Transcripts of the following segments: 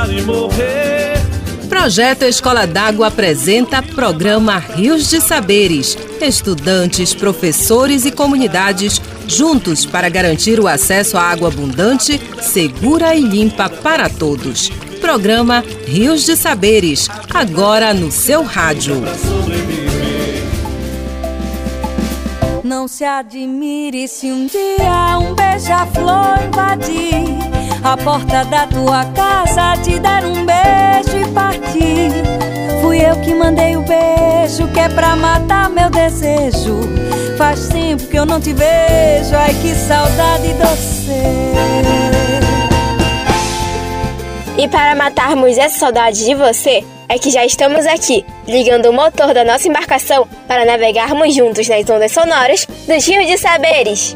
chorar e morrer. Projeto Escola d'Água apresenta programa Rios de Saberes. Estudantes, professores e comunidades juntos para garantir o acesso à água abundante, segura e limpa para todos. Programa Rios de Saberes, agora no seu rádio. Não se admire se um dia um beija-flor invadir a porta da tua casa, te dar um beijo e partir. Fui eu que mandei o beijo, que é pra matar meu desejo. Faz tempo que eu não te vejo, ai que saudade doce. E para matarmos essa saudade de você, é que já estamos aqui, ligando o motor da nossa embarcação para navegarmos juntos nas ondas sonoras dos rios de saberes.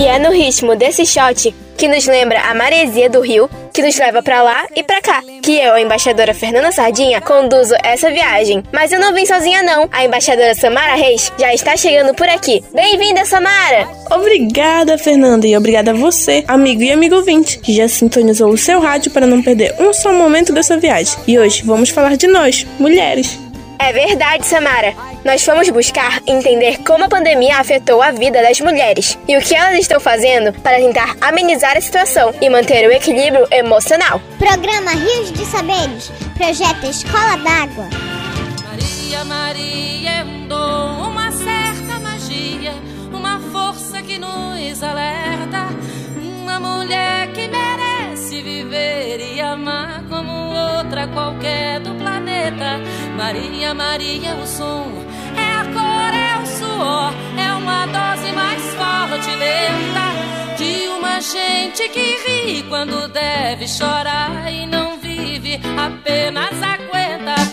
E é no ritmo desse shot que nos lembra a maresia do rio, que nos leva para lá e para cá, que eu, a embaixadora Fernanda Sardinha, conduzo essa viagem. Mas eu não vim sozinha não, a embaixadora Samara Reis já está chegando por aqui. Bem-vinda, Samara! Obrigada, Fernanda, e obrigada a você, amigo e amigo ouvinte, que já sintonizou o seu rádio para não perder um só momento dessa viagem. E hoje vamos falar de nós, mulheres. É verdade, Samara. Nós fomos buscar entender como a pandemia afetou a vida das mulheres e o que elas estão fazendo para tentar amenizar a situação e manter o equilíbrio emocional. Programa Rios de Saberes, projeto Escola d'Água. Maria, Maria é um dom, uma certa magia, uma força que nos alerta, uma mulher que merece viver e amar outra qualquer do planeta. Maria, Maria, o som é a cor, é o suor, é uma dose mais forte, lenta de uma gente que ri quando deve chorar e não vive, apenas aguenta.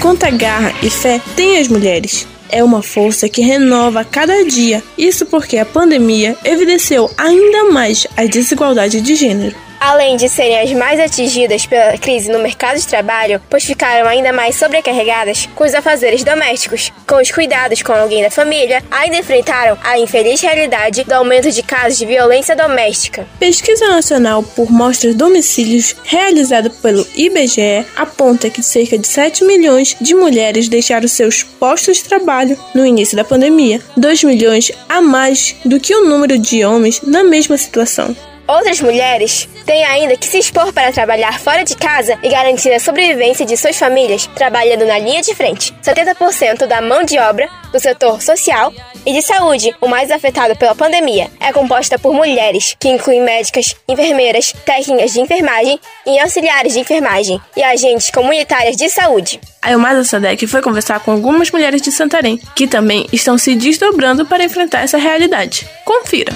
Quanta garra e fé têm as mulheres? É uma força que renova a cada dia. Isso porque a pandemia evidenciou ainda mais a desigualdade de gênero. Além de serem as mais atingidas pela crise no mercado de trabalho, pois ficaram ainda mais sobrecarregadas com os afazeres domésticos, com os cuidados com alguém da família, ainda enfrentaram a infeliz realidade do aumento de casos de violência doméstica. Pesquisa nacional por mostras domicílios realizada pelo IBGE aponta que cerca de 7 milhões de mulheres deixaram seus postos de trabalho no início da pandemia, 2 milhões a mais do que o número de homens na mesma situação. Outras mulheres têm ainda que se expor para trabalhar fora de casa e garantir a sobrevivência de suas famílias, trabalhando na linha de frente. 70% da mão de obra do setor social e de saúde, o mais afetado pela pandemia, é composta por mulheres, que incluem médicas, enfermeiras, técnicas de enfermagem e auxiliares de enfermagem, e agentes comunitárias de saúde. A Elmasa Sadek foi conversar com algumas mulheres de Santarém, que também estão se desdobrando para enfrentar essa realidade. Confira!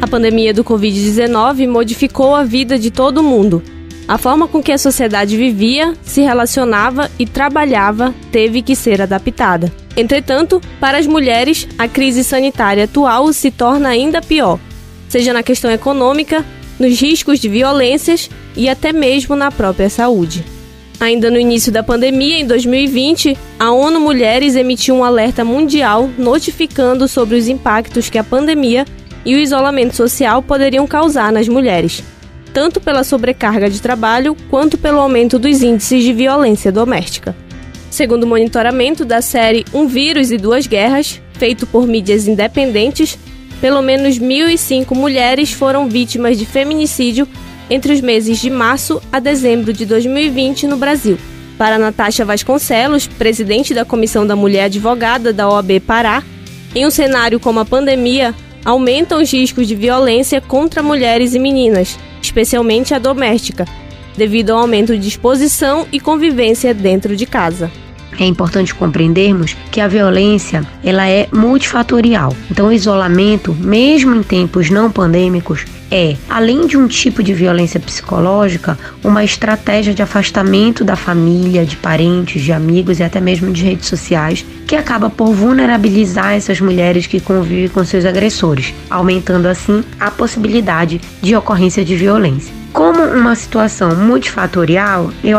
A pandemia do Covid-19 modificou a vida de todo mundo. A forma com que a sociedade vivia, se relacionava e trabalhava teve que ser adaptada. Entretanto, para as mulheres, a crise sanitária atual se torna ainda pior, seja na questão econômica, nos riscos de violências e até mesmo na própria saúde. Ainda no início da pandemia, em 2020, a ONU Mulheres emitiu um alerta mundial notificando sobre os impactos que a pandemia e o isolamento social poderiam causar nas mulheres, tanto pela sobrecarga de trabalho quanto pelo aumento dos índices de violência doméstica. Segundo o monitoramento da série Um Vírus e Duas Guerras, feito por mídias independentes, pelo menos 1.005 mulheres foram vítimas de feminicídio entre os meses de março a dezembro de 2020 no Brasil. Para Natasha Vasconcelos, presidente da Comissão da Mulher Advogada da OAB Pará, em um cenário como a pandemia, aumentam os riscos de violência contra mulheres e meninas, especialmente a doméstica, devido ao aumento de exposição e convivência dentro de casa. é importante compreendermos que a violência ela é multifatorial. Então, o isolamento, mesmo em tempos não pandêmicos, é, além de um tipo de violência psicológica, uma estratégia de afastamento da família, de parentes, de amigos e até mesmo de redes sociais, que acaba por vulnerabilizar essas mulheres que convivem com seus agressores, aumentando assim a possibilidade de ocorrência de violência. Como uma situação multifatorial, eu,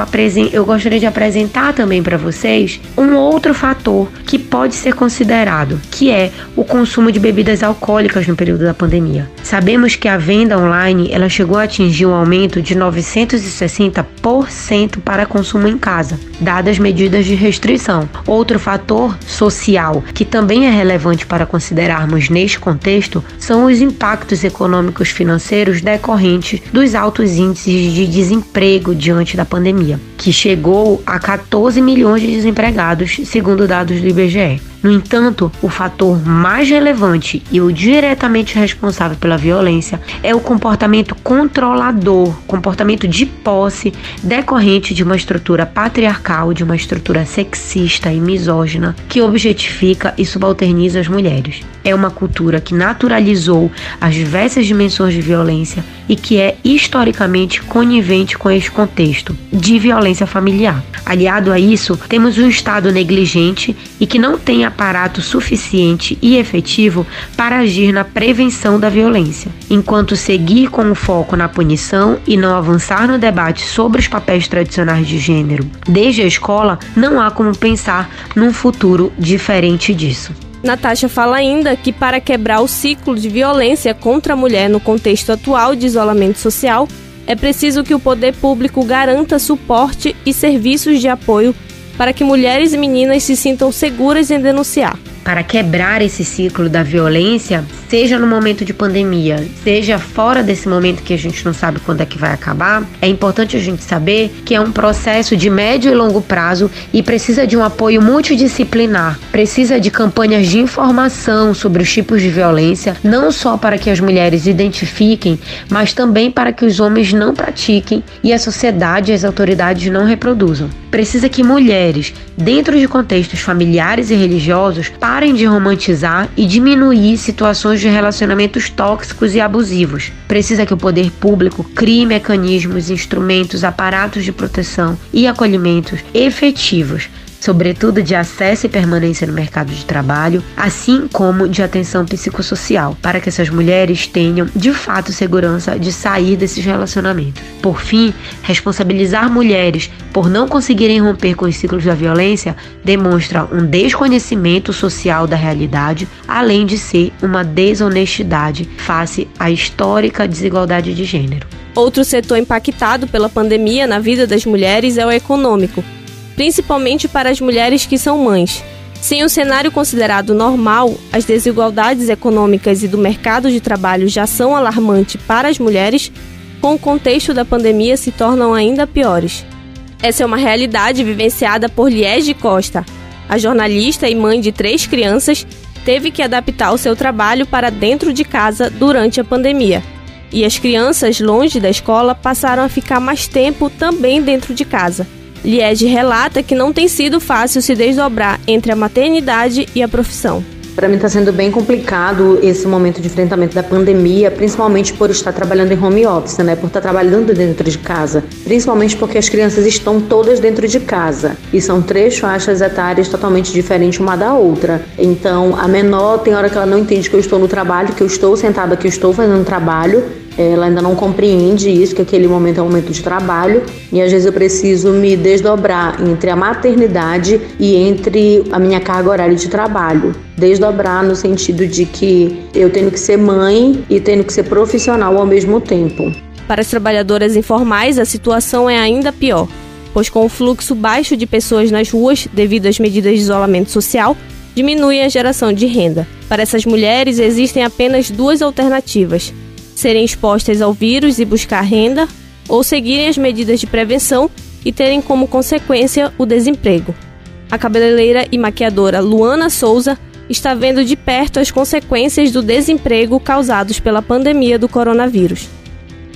eu gostaria de apresentar também para vocês um outro fator que pode ser considerado, que é o consumo de bebidas alcoólicas no período da pandemia. Sabemos que a venda online ela chegou a atingir um aumento de 960% para consumo em casa, dadas medidas de restrição. Outro fator social que também é relevante para considerarmos neste contexto são os impactos econômicos financeiros decorrentes dos altos altos índices de desemprego diante da pandemia, que chegou a 14 milhões de desempregados, segundo dados do IBGE. No entanto, o fator mais relevante e o diretamente responsável pela violência é o comportamento controlador, comportamento de posse decorrente de uma estrutura patriarcal, de uma estrutura sexista e misógina que objetifica e subalterniza as mulheres. É uma cultura que naturalizou as diversas dimensões de violência e que é historicamente conivente com este contexto de violência familiar. Aliado a isso, temos um Estado negligente e que não tem aparato suficiente e efetivo para agir na prevenção da violência, enquanto seguir com o foco na punição e não avançar no debate sobre os papéis tradicionais de gênero desde a escola, não há como pensar num futuro diferente disso. Natasha fala ainda que para quebrar o ciclo de violência contra a mulher no contexto atual de isolamento social, é preciso que o poder público garanta suporte e serviços de apoio para que mulheres e meninas se sintam seguras em denunciar para quebrar esse ciclo da violência, seja no momento de pandemia, seja fora desse momento que a gente não sabe quando é que vai acabar, é importante a gente saber que é um processo de médio e longo prazo e precisa de um apoio multidisciplinar, precisa de campanhas de informação sobre os tipos de violência, não só para que as mulheres identifiquem, mas também para que os homens não pratiquem e a sociedade e as autoridades não reproduzam. Precisa que mulheres, dentro de contextos familiares e religiosos, parem de romantizar e diminuir situações de relacionamentos tóxicos e abusivos. Precisa que o poder público crie mecanismos, instrumentos, aparatos de proteção e acolhimentos efetivos sobretudo de acesso e permanência no mercado de trabalho, assim como de atenção psicossocial, para que essas mulheres tenham de fato segurança de sair desses relacionamentos. Por fim, responsabilizar mulheres por não conseguirem romper com os ciclos da violência demonstra um desconhecimento social da realidade, além de ser uma desonestidade face à histórica desigualdade de gênero. Outro setor impactado pela pandemia na vida das mulheres é o econômico principalmente para as mulheres que são mães. Sem o cenário considerado normal, as desigualdades econômicas e do mercado de trabalho já são alarmantes para as mulheres, com o contexto da pandemia se tornam ainda piores. Essa é uma realidade vivenciada por Liege Costa. A jornalista e mãe de três crianças teve que adaptar o seu trabalho para dentro de casa durante a pandemia. E as crianças, longe da escola, passaram a ficar mais tempo também dentro de casa. Liege relata que não tem sido fácil se desdobrar entre a maternidade e a profissão. Para mim está sendo bem complicado esse momento de enfrentamento da pandemia, principalmente por estar trabalhando em home office, né? Por estar trabalhando dentro de casa, principalmente porque as crianças estão todas dentro de casa e são três faixas etárias totalmente diferentes uma da outra. Então, a menor tem hora que ela não entende que eu estou no trabalho, que eu estou sentada, que eu estou fazendo trabalho, ela ainda não compreende isso, que aquele momento é um momento de trabalho, e às vezes eu preciso me desdobrar entre a maternidade e entre a minha carga horária de trabalho. Desdobrar no sentido de que eu tenho que ser mãe e tenho que ser profissional ao mesmo tempo. Para as trabalhadoras informais, a situação é ainda pior, pois com o fluxo baixo de pessoas nas ruas devido às medidas de isolamento social, diminui a geração de renda. Para essas mulheres, existem apenas duas alternativas: serem expostas ao vírus e buscar renda, ou seguirem as medidas de prevenção e terem como consequência o desemprego. A cabeleireira e maquiadora Luana Souza está vendo de perto as consequências do desemprego causados pela pandemia do coronavírus.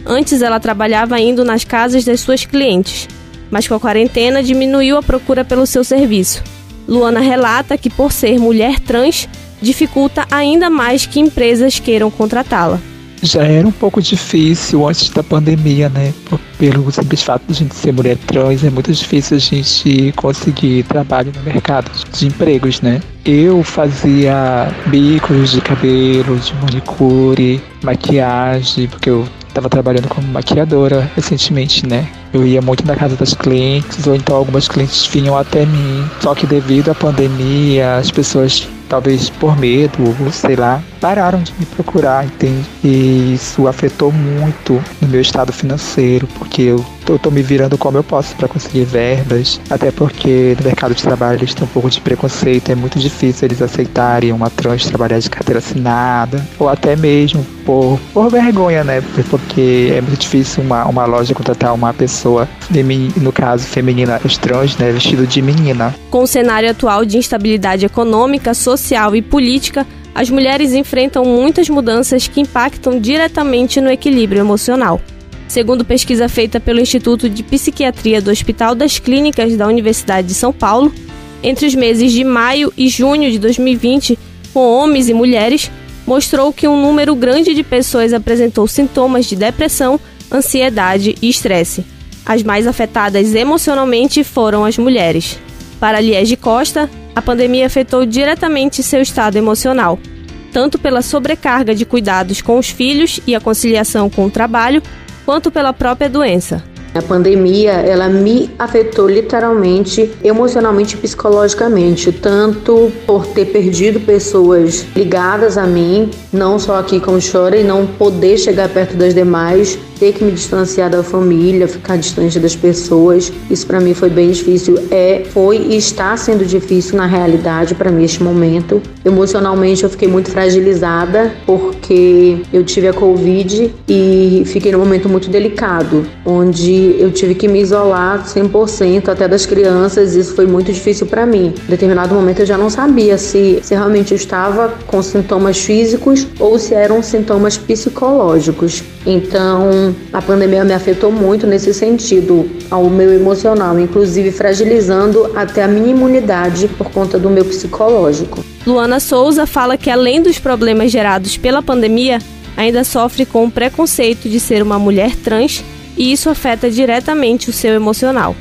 Antes ela trabalhava indo nas casas das suas clientes, mas com a quarentena diminuiu a procura pelo seu serviço Luana relata que, por ser mulher trans, dificulta ainda mais que empresas queiram contratá-la. Já era um pouco difícil antes da pandemia, né? Pelo simples fato de a gente ser mulher trans, é muito difícil a gente conseguir trabalho no mercado de empregos, né? Eu fazia bicos de cabelo, de manicure, maquiagem, porque eu estava trabalhando como maquiadora recentemente, né? Eu ia muito na casa das clientes, ou então algumas clientes vinham até mim. Só que devido à pandemia, as pessoas talvez por medo, sei lá, pararam de me procurar, entende? E isso afetou muito no meu estado financeiro, porque eu tô, tô me virando como eu posso para conseguir verbas, até porque no mercado de trabalho eles têm um pouco de preconceito, é muito difícil eles aceitarem uma trans trabalhar de carteira assinada, ou até mesmo por, por vergonha, né? Porque é muito difícil uma, uma loja contratar uma pessoa, no caso feminina, trans, né, vestido de menina. Com o cenário atual de instabilidade econômica, social e política, as mulheres enfrentam muitas mudanças que impactam diretamente no equilíbrio emocional. Segundo pesquisa feita pelo Instituto de Psiquiatria do Hospital das Clínicas da Universidade de São Paulo, entre os meses de maio e junho de 2020, com homens e mulheres, mostrou que um número grande de pessoas apresentou sintomas de depressão, ansiedade e estresse. As mais afetadas emocionalmente foram as mulheres. Para Liege Costa, a pandemia afetou diretamente seu estado emocional, tanto pela sobrecarga de cuidados com os filhos e a conciliação com o trabalho, quanto pela própria doença. A pandemia, ela me afetou literalmente, emocionalmente e psicologicamente, tanto por ter perdido pessoas ligadas a mim, não só aqui como chora, e não poder chegar perto das demais, ter que me distanciar da família, ficar distante das pessoas. Isso para mim foi bem difícil. É, foi e está sendo difícil na realidade para mim este momento. Emocionalmente eu fiquei muito fragilizada porque eu tive a Covid e fiquei num momento muito delicado, onde eu tive que me isolar 100% até das crianças. Isso foi muito difícil para mim. Em determinado momento eu já não sabia se, se realmente eu estava com sintomas físicos ou se eram sintomas psicológicos. Então, a pandemia me afetou muito nesse sentido, ao meu emocional, inclusive fragilizando até a minha imunidade por conta do meu psicológico. Luana Souza fala que além dos problemas gerados pela pandemia, ainda sofre com o preconceito de ser uma mulher trans e isso afeta diretamente o seu emocional.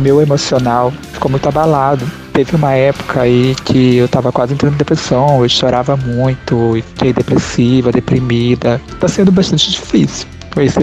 Meu emocional ficou muito abalado. Teve uma época aí que eu tava quase entrando em depressão, eu chorava muito, fiquei depressiva, deprimida. Tá sendo bastante difícil esse,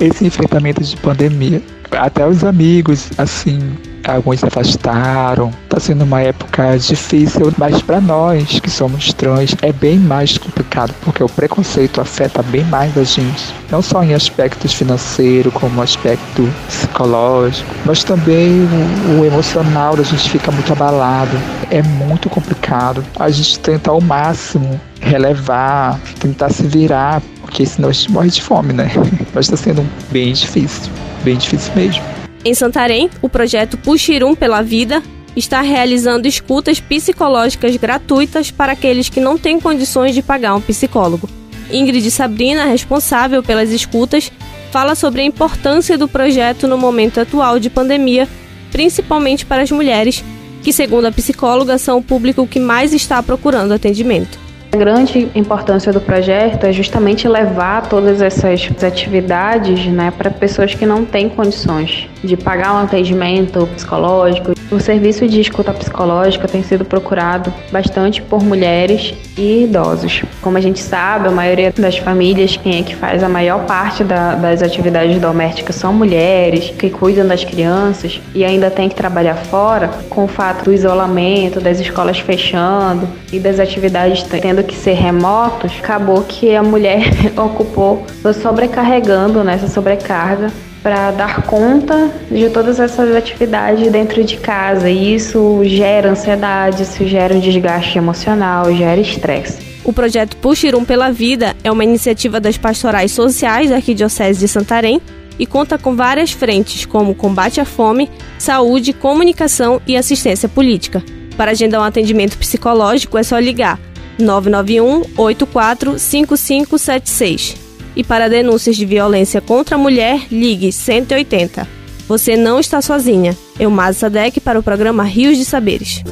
esse enfrentamento de pandemia. Até os amigos, assim, alguns se afastaram. Tá sendo uma época difícil, mas para nós que somos trans é bem mais complicado, porque o preconceito afeta bem mais a gente, não só em aspectos financeiros, como aspecto psicológico, mas também o, o emocional da gente fica muito abalado. É muito complicado. A gente tenta ao máximo relevar, tentar se virar, porque senão a gente morre de fome, né? Mas está sendo bem difícil, bem difícil mesmo. Em Santarém, o projeto Puxirum pela Vida está realizando escutas psicológicas gratuitas para aqueles que não têm condições de pagar um psicólogo. Ingrid Sabrina, responsável pelas escutas, fala sobre a importância do projeto no momento atual de pandemia, principalmente para as mulheres, que, segundo a psicóloga, são o público que mais está procurando atendimento. A grande importância do projeto é justamente levar todas essas atividades né, para pessoas que não têm condições de pagar um atendimento psicológico. O serviço de escuta psicológica tem sido procurado bastante por mulheres e idosos. Como a gente sabe, a maioria das famílias, quem é que faz a maior parte da, das atividades domésticas são mulheres, que cuidam das crianças e ainda tem que trabalhar fora, com o fato do isolamento, das escolas fechando e das atividades tendo que ser remotos, acabou que a mulher ocupou sobrecarregando nessa sobrecarga para dar conta de todas essas atividades dentro de casa. E isso gera ansiedade, isso gera um desgaste emocional, gera estresse. O projeto Puxirum pela Vida é uma iniciativa das pastorais sociais da Arquidiocese de Santarém e conta com várias frentes, como combate à fome, saúde, comunicação e assistência política. Para agendar um atendimento psicológico é só ligar 991 84 5576. E para denúncias de violência contra a mulher, ligue 180. Você não está sozinha. Eu, Maza Sadek, para o programa Rios de Saberes.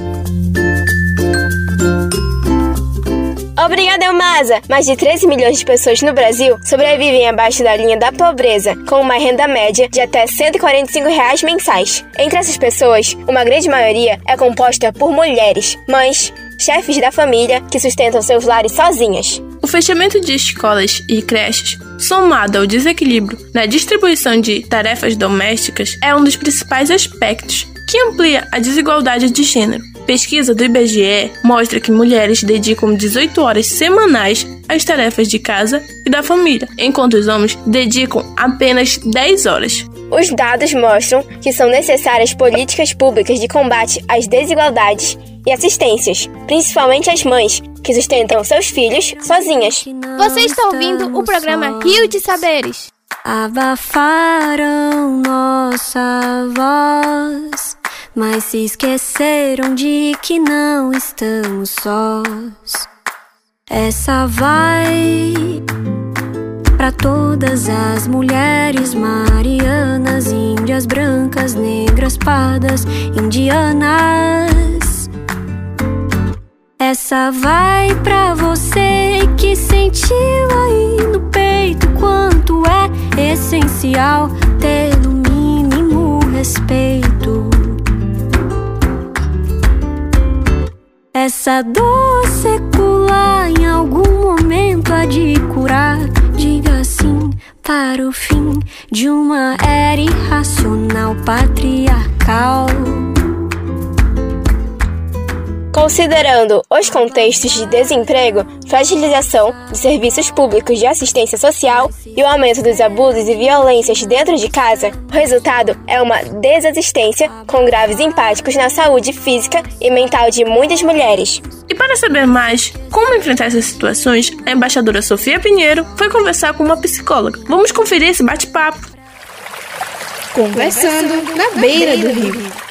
Obrigada, Elmasa! Mais de 13 milhões de pessoas no Brasil sobrevivem abaixo da linha da pobreza, com uma renda média de até 145 reais mensais. Entre essas pessoas, uma grande maioria é composta por mulheres, mães, chefes da família que sustentam seus lares sozinhas. O fechamento de escolas e creches, somado ao desequilíbrio na distribuição de tarefas domésticas, é um dos principais aspectos que amplia a desigualdade de gênero. Pesquisa do IBGE mostra que mulheres dedicam 18 horas semanais às tarefas de casa e da família, enquanto os homens dedicam apenas 10 horas. Os dados mostram que são necessárias políticas públicas de combate às desigualdades e assistências, principalmente às mães que sustentam seus filhos sozinhas. Você está ouvindo o programa Rio de Saberes. Abafaram nossa voz, mas se esqueceram de que não estamos sós. Essa vai para todas as mulheres marianas, índias brancas, negras, pardas, indianas. Essa vai pra você que sentiu aí no peito quanto é essencial ter no mínimo respeito. Essa dor secular em algum momento há de curar. Diga sim para o fim de uma era irracional patriarcal. Considerando os contextos de desemprego, fragilização de serviços públicos de assistência social e o aumento dos abusos e violências dentro de casa, o resultado é uma desassistência com graves impactos na saúde física e mental de muitas mulheres. E para saber mais como enfrentar essas situações, a embaixadora Sofia Pinheiro foi conversar com uma psicóloga. Vamos conferir esse bate-papo. Conversando na beira do rio.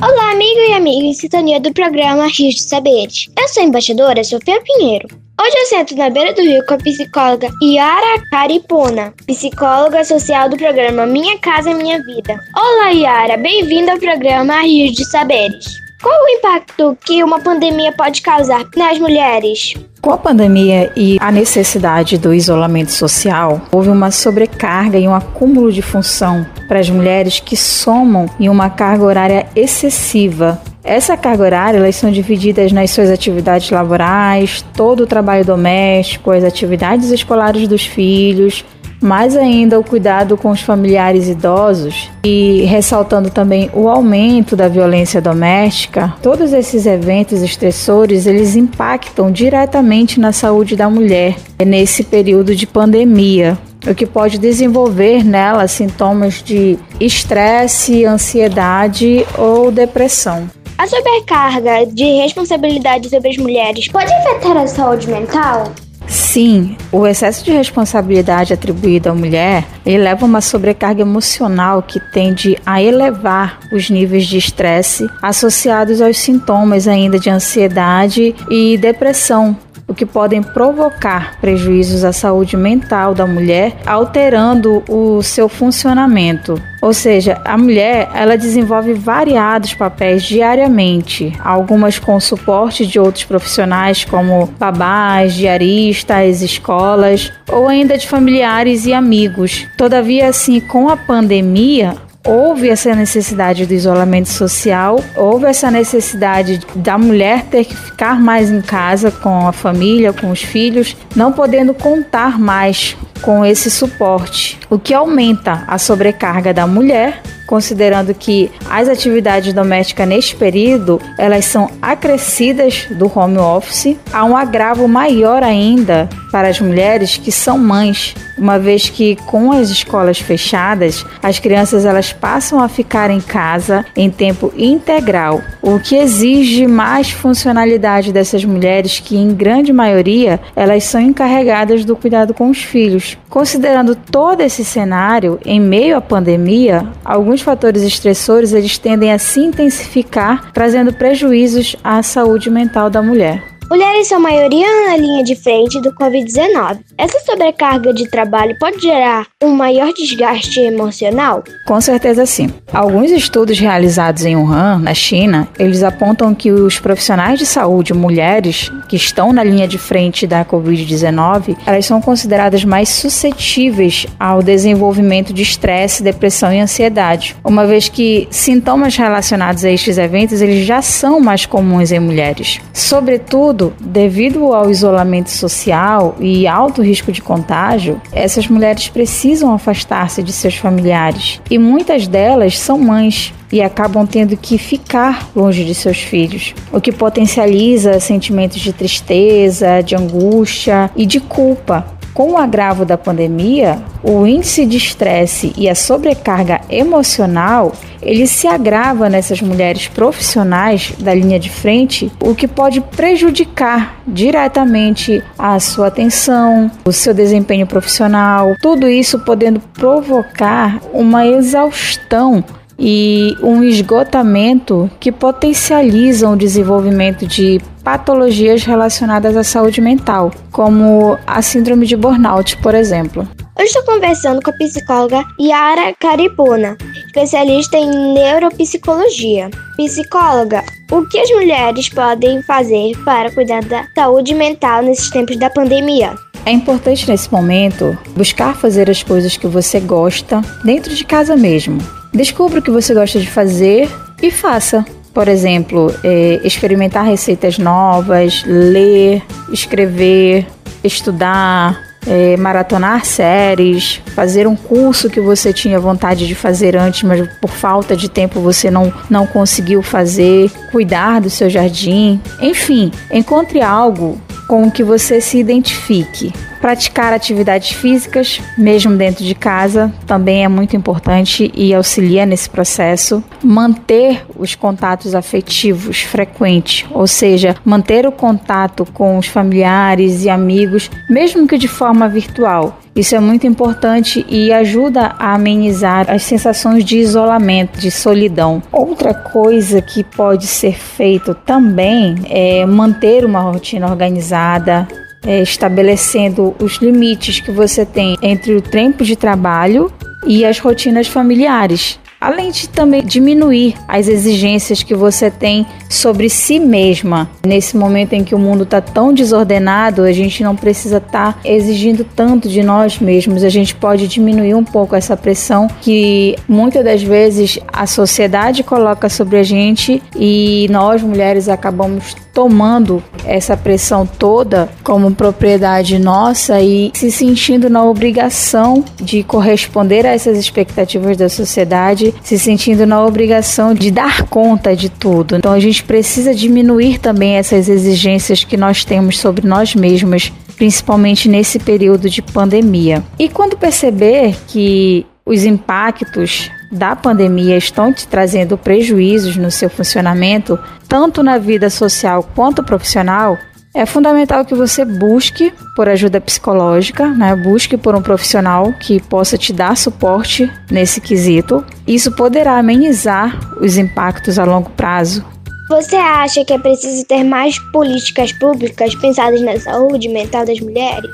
Olá, amigo e amiga em sintonia do programa Rios de Saberes. Eu sou a embaixadora Sofia Pinheiro. Hoje eu sento na beira do rio com a psicóloga Yara Caripona, psicóloga social do programa Minha Casa Minha Vida. Olá, Yara, bem-vinda ao programa Rios de Saberes. Qual o impacto que uma pandemia pode causar nas mulheres? Com a pandemia e a necessidade do isolamento social, houve uma sobrecarga e um acúmulo de função para as mulheres que somam em uma carga horária excessiva. Essa carga horária, elas são divididas nas suas atividades laborais, todo o trabalho doméstico, as atividades escolares dos filhos, mais ainda o cuidado com os familiares idosos e ressaltando também o aumento da violência doméstica, todos esses eventos estressores, eles impactam diretamente na saúde da mulher nesse período de pandemia, o que pode desenvolver nela sintomas de estresse, ansiedade ou depressão. A sobrecarga de responsabilidade sobre as mulheres pode afetar a saúde mental? Sim, o excesso de responsabilidade atribuído à mulher eleva uma sobrecarga emocional que tende a elevar os níveis de estresse associados aos sintomas ainda de ansiedade e depressão, o que podem provocar prejuízos à saúde mental da mulher, alterando o seu funcionamento. Ou seja, a mulher ela desenvolve variados papéis diariamente, algumas com suporte de outros profissionais como babás, diaristas, escolas ou ainda de familiares e amigos. Todavia, assim, com a pandemia, houve essa necessidade do isolamento social, houve essa necessidade da mulher ter que ficar mais em casa com a família, com os filhos, não podendo contar mais com esse suporte, o que aumenta a sobrecarga da mulher considerando que as atividades domésticas neste período elas são acrescidas do home office, há um agravo maior ainda para as mulheres que são mães, uma vez que com as escolas fechadas, as crianças elas passam a ficar em casa em tempo integral, o que exige mais funcionalidade dessas mulheres que em grande maioria elas são encarregadas do cuidado com os filhos. Considerando todo esse cenário, em meio à pandemia, alguns fatores estressores eles tendem a se intensificar, trazendo prejuízos à saúde mental da mulher. Mulheres são maioria na linha de frente do Covid-19. Essa sobrecarga de trabalho pode gerar um maior desgaste emocional? Com certeza sim. Alguns estudos realizados em Wuhan, na China, eles apontam que os profissionais de saúde mulheres que estão na linha de frente da Covid-19, elas são consideradas mais suscetíveis ao desenvolvimento de estresse, depressão e ansiedade, uma vez que sintomas relacionados a estes eventos eles já são mais comuns em mulheres. Sobretudo, devido ao isolamento social e alto risco de contágio, essas mulheres precisam afastar-se de seus familiares e muitas delas são mães e acabam tendo que ficar longe de seus filhos, o que potencializa sentimentos de tristeza, de angústia e de culpa. Com o agravo da pandemia, o índice de estresse e a sobrecarga emocional ele se agrava nessas mulheres profissionais da linha de frente, o que pode prejudicar diretamente a sua atenção, o seu desempenho profissional, tudo isso podendo provocar uma exaustão e um esgotamento que potencializam o desenvolvimento de patologias relacionadas à saúde mental, como a síndrome de burnout, por exemplo. Eu estou conversando com a psicóloga Yara Caripuna, especialista em neuropsicologia. Psicóloga, o que as mulheres podem fazer para cuidar da saúde mental nesses tempos da pandemia? É importante nesse momento buscar fazer as coisas que você gosta dentro de casa mesmo, Descubra o que você gosta de fazer e faça. Por exemplo, é, experimentar receitas novas, ler, escrever, estudar, é, maratonar séries, fazer um curso que você tinha vontade de fazer antes, mas por falta de tempo você não, não conseguiu fazer, cuidar do seu jardim. Enfim, encontre algo com o que você se identifique. Praticar atividades físicas, mesmo dentro de casa, também é muito importante e auxilia nesse processo. Manter os contatos afetivos frequentes, ou seja, manter o contato com os familiares e amigos, mesmo que de forma virtual. Isso é muito importante e ajuda a amenizar as sensações de isolamento, de solidão. Outra coisa que pode ser feito também é manter uma rotina organizada, é, estabelecendo os limites que você tem entre o tempo de trabalho e as rotinas familiares. Além de também diminuir as exigências que você tem sobre si mesma. Nesse momento em que o mundo está tão desordenado, a gente não precisa estar tá exigindo tanto de nós mesmos. A gente pode diminuir um pouco essa pressão que muitas das vezes a sociedade coloca sobre a gente e nós mulheres acabamos tomando essa pressão toda como propriedade nossa e se sentindo na obrigação de corresponder a essas expectativas da sociedade, se sentindo na obrigação de dar conta de tudo. Então a gente precisa diminuir também essas exigências que nós temos sobre nós mesmos, principalmente nesse período de pandemia. E quando perceber que os impactos da pandemia estão te trazendo prejuízos no seu funcionamento, tanto na vida social quanto profissional, é fundamental que você busque por ajuda psicológica, né? busque por um profissional que possa te dar suporte nesse quesito. Isso poderá amenizar os impactos a longo prazo você acha que é preciso ter mais políticas públicas pensadas na saúde mental das mulheres?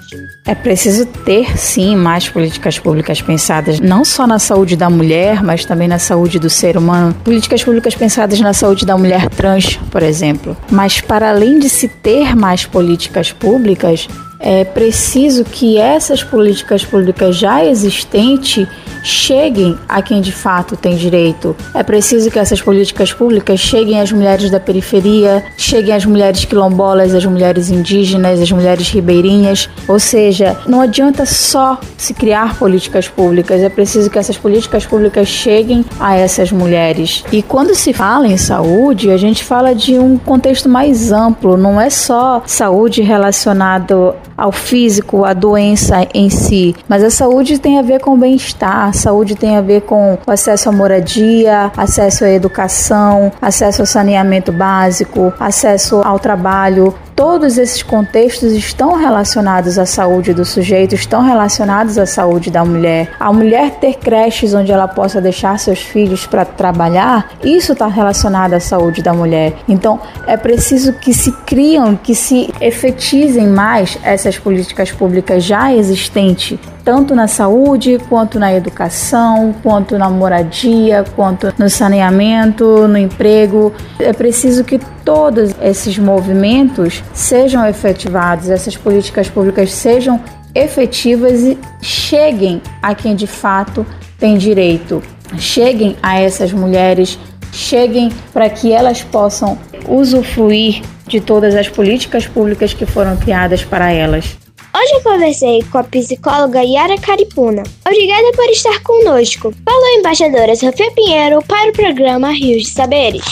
É preciso ter, sim, mais políticas públicas pensadas não só na saúde da mulher, mas também na saúde do ser humano. Políticas públicas pensadas na saúde da mulher trans, por exemplo. Mas, para além de se ter mais políticas públicas, é preciso que essas políticas públicas já existentes cheguem a quem de fato tem direito. É preciso que essas políticas públicas cheguem às mulheres da periferia, cheguem às mulheres quilombolas, às mulheres indígenas, às mulheres ribeirinhas. Ou seja, não adianta só se criar políticas públicas, é preciso que essas políticas públicas cheguem a essas mulheres. E quando se fala em saúde, a gente fala de um contexto mais amplo, não é só saúde relacionado ao físico, à doença em si, mas a saúde tem a ver com bem-estar, saúde tem a ver com o acesso à moradia, acesso à educação, acesso ao saneamento básico, acesso ao trabalho, todos esses contextos estão relacionados à saúde do sujeito, estão relacionados à saúde da mulher. A mulher ter creches onde ela possa deixar seus filhos para trabalhar, isso está relacionado à saúde da mulher. Então, é preciso que se criam, que se efetivem mais essas políticas públicas já existentes tanto na saúde, quanto na educação, quanto na moradia, quanto no saneamento, no emprego. É preciso que todos esses movimentos sejam efetivados, essas políticas públicas sejam efetivas e cheguem a quem de fato tem direito. Cheguem a essas mulheres, cheguem para que elas possam usufruir de todas as políticas públicas que foram criadas para elas. Hoje eu conversei com a psicóloga Yara Caripuna. Obrigada por estar conosco. Falou a embaixadora Sofia Pinheiro para o programa Rios de Saberes.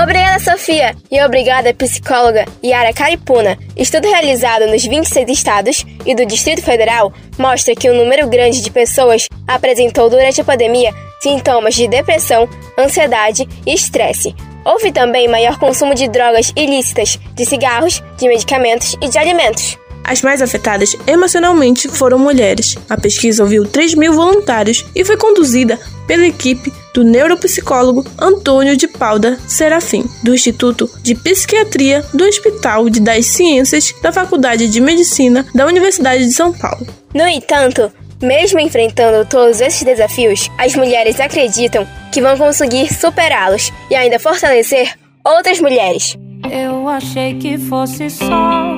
Obrigada, Sofia! E obrigada, psicóloga Yara Caripuna. Estudo realizado nos 26 estados e do Distrito Federal mostra que um número grande de pessoas apresentou durante a pandemia sintomas de depressão, ansiedade e estresse, Houve também maior consumo de drogas ilícitas, de cigarros, de medicamentos e de alimentos. As mais afetadas emocionalmente foram mulheres. A pesquisa ouviu 3 mil voluntários e foi conduzida pela equipe do neuropsicólogo Antônio de Pauda Serafim, do Instituto de Psiquiatria do Hospital das Ciências da Faculdade de Medicina da Universidade de São Paulo. No entanto, mesmo enfrentando todos esses desafios, as mulheres acreditam que vão conseguir superá-los e ainda fortalecer outras mulheres. Eu achei que fosse só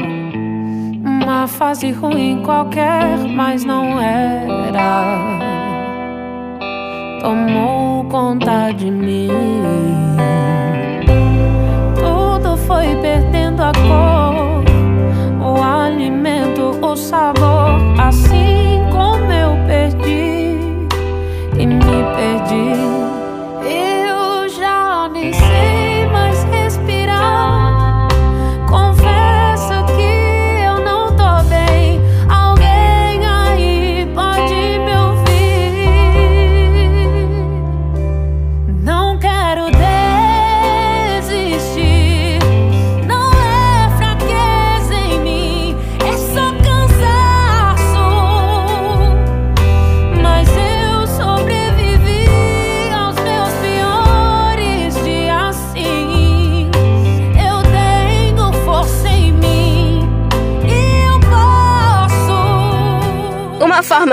uma fase ruim qualquer, mas não era. Tomou conta de mim. Tudo foi perdendo a cor, o alimento, o sabor,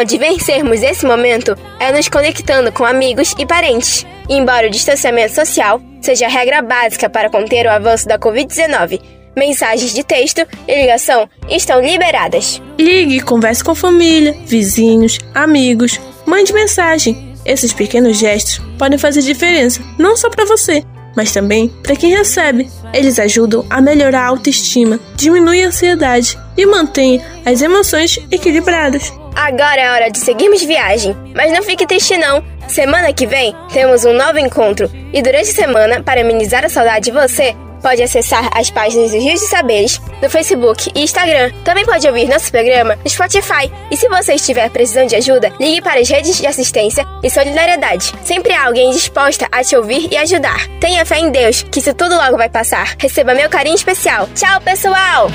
forma de vencermos esse momento é nos conectando com amigos e parentes. Embora o distanciamento social seja a regra básica para conter o avanço da Covid-19, mensagens de texto e ligação estão liberadas. Ligue converse com família, vizinhos, amigos, mande mensagem. Esses pequenos gestos podem fazer diferença, não só para você, mas também para quem recebe. Eles ajudam a melhorar a autoestima, diminuem a ansiedade e mantêm as emoções equilibradas. Agora é hora de seguirmos viagem, mas não fique triste não. Semana que vem temos um novo encontro e durante a semana, para amenizar a saudade de você, pode acessar as páginas do Rios de Saberes no Facebook e Instagram. Também pode ouvir nosso programa no Spotify. E se você estiver precisando de ajuda, ligue para as redes de assistência e solidariedade. Sempre há alguém disposta a te ouvir e ajudar. Tenha fé em Deus, que isso tudo logo vai passar. Receba meu carinho especial. Tchau, pessoal!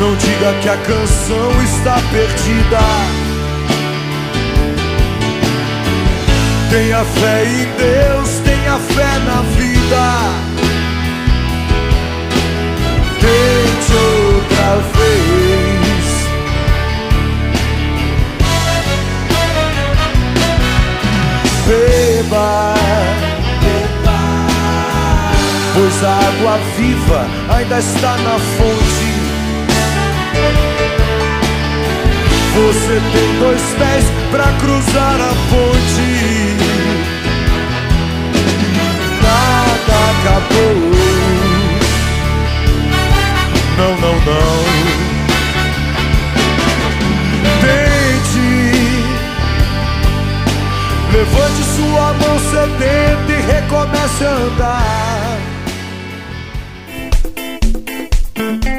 Não diga que a canção está perdida. Tenha fé em Deus, tenha fé na vida. Tente outra vez. Beba, beba, pois a água viva ainda está na fonte. Você tem dois pés pra cruzar a ponte. Nada acabou. Não, não, não. Tente. Levante sua mão sedenta e recomece a andar.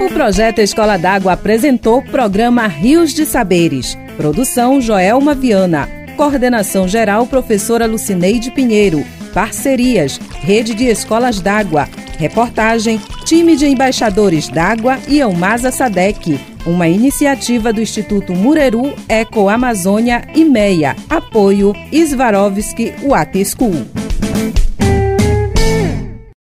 O projeto Escola d'Água apresentou o programa Rios de Saberes. Produção Joelma Viana. Coordenação geral, professora Lucineide Pinheiro. Parcerias, Rede de Escolas d'Água. Reportagem, time de embaixadores d'água e Elmasa Sadec. Uma iniciativa do Instituto Mureru, Eco Amazônia e MEIA. Apoio Svarovski Water School.